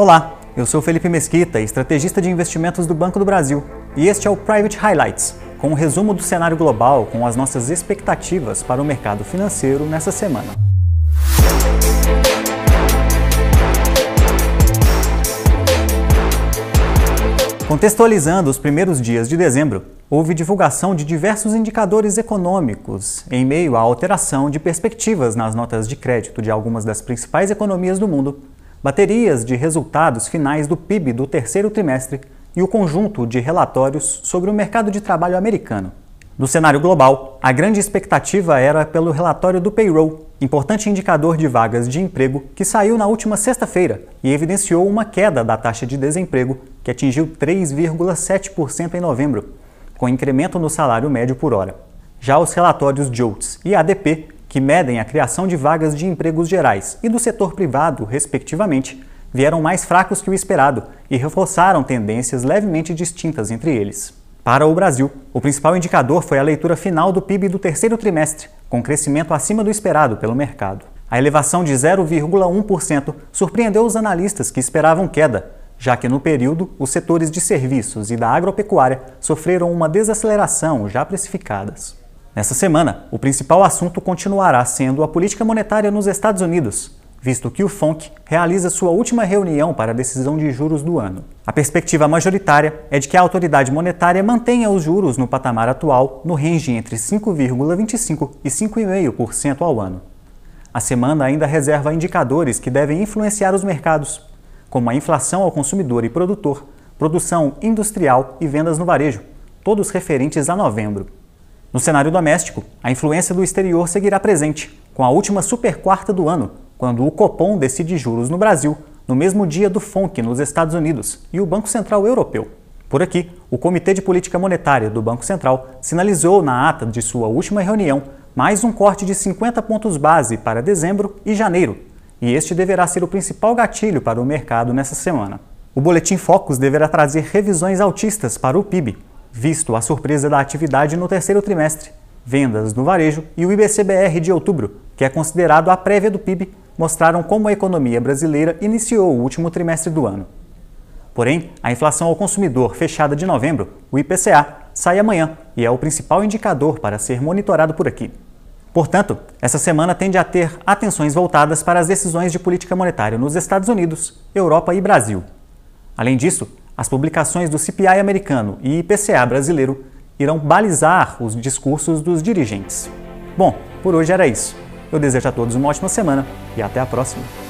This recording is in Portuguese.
Olá, eu sou Felipe Mesquita, estrategista de investimentos do Banco do Brasil, e este é o Private Highlights, com um resumo do cenário global com as nossas expectativas para o mercado financeiro nessa semana. Contextualizando os primeiros dias de dezembro, houve divulgação de diversos indicadores econômicos em meio à alteração de perspectivas nas notas de crédito de algumas das principais economias do mundo, baterias de resultados finais do PIB do terceiro trimestre e o conjunto de relatórios sobre o mercado de trabalho americano. No cenário global, a grande expectativa era pelo relatório do payroll, importante indicador de vagas de emprego que saiu na última sexta-feira e evidenciou uma queda da taxa de desemprego que atingiu 3,7% em novembro, com incremento no salário médio por hora. Já os relatórios JOLTS e ADP, que medem a criação de vagas de empregos gerais e do setor privado, respectivamente, vieram mais fracos que o esperado e reforçaram tendências levemente distintas entre eles. Para o Brasil, o principal indicador foi a leitura final do PIB do terceiro trimestre, com crescimento acima do esperado pelo mercado. A elevação de 0,1% surpreendeu os analistas que esperavam queda, já que no período os setores de serviços e da agropecuária sofreram uma desaceleração já precificadas. Nessa semana, o principal assunto continuará sendo a política monetária nos Estados Unidos, visto que o FONC realiza sua última reunião para a decisão de juros do ano. A perspectiva majoritária é de que a autoridade monetária mantenha os juros no patamar atual, no range entre 5,25% e 5,5% ao ano. A semana ainda reserva indicadores que devem influenciar os mercados, como a inflação ao consumidor e produtor, produção industrial e vendas no varejo, todos referentes a novembro. No cenário doméstico, a influência do exterior seguirá presente, com a última superquarta do ano, quando o Copom decide juros no Brasil, no mesmo dia do FONC nos Estados Unidos e o Banco Central Europeu. Por aqui, o Comitê de Política Monetária do Banco Central sinalizou na ata de sua última reunião mais um corte de 50 pontos base para dezembro e janeiro, e este deverá ser o principal gatilho para o mercado nessa semana. O Boletim Focus deverá trazer revisões altistas para o PIB, visto a surpresa da atividade no terceiro trimestre, vendas no varejo e o IBCBR de outubro, que é considerado a prévia do PIB, mostraram como a economia brasileira iniciou o último trimestre do ano. Porém, a inflação ao consumidor fechada de novembro, o IPCA, sai amanhã e é o principal indicador para ser monitorado por aqui. Portanto, essa semana tende a ter atenções voltadas para as decisões de política monetária nos Estados Unidos, Europa e Brasil. Além disso, as publicações do CPI americano e IPCA brasileiro irão balizar os discursos dos dirigentes. Bom, por hoje era isso. Eu desejo a todos uma ótima semana e até a próxima.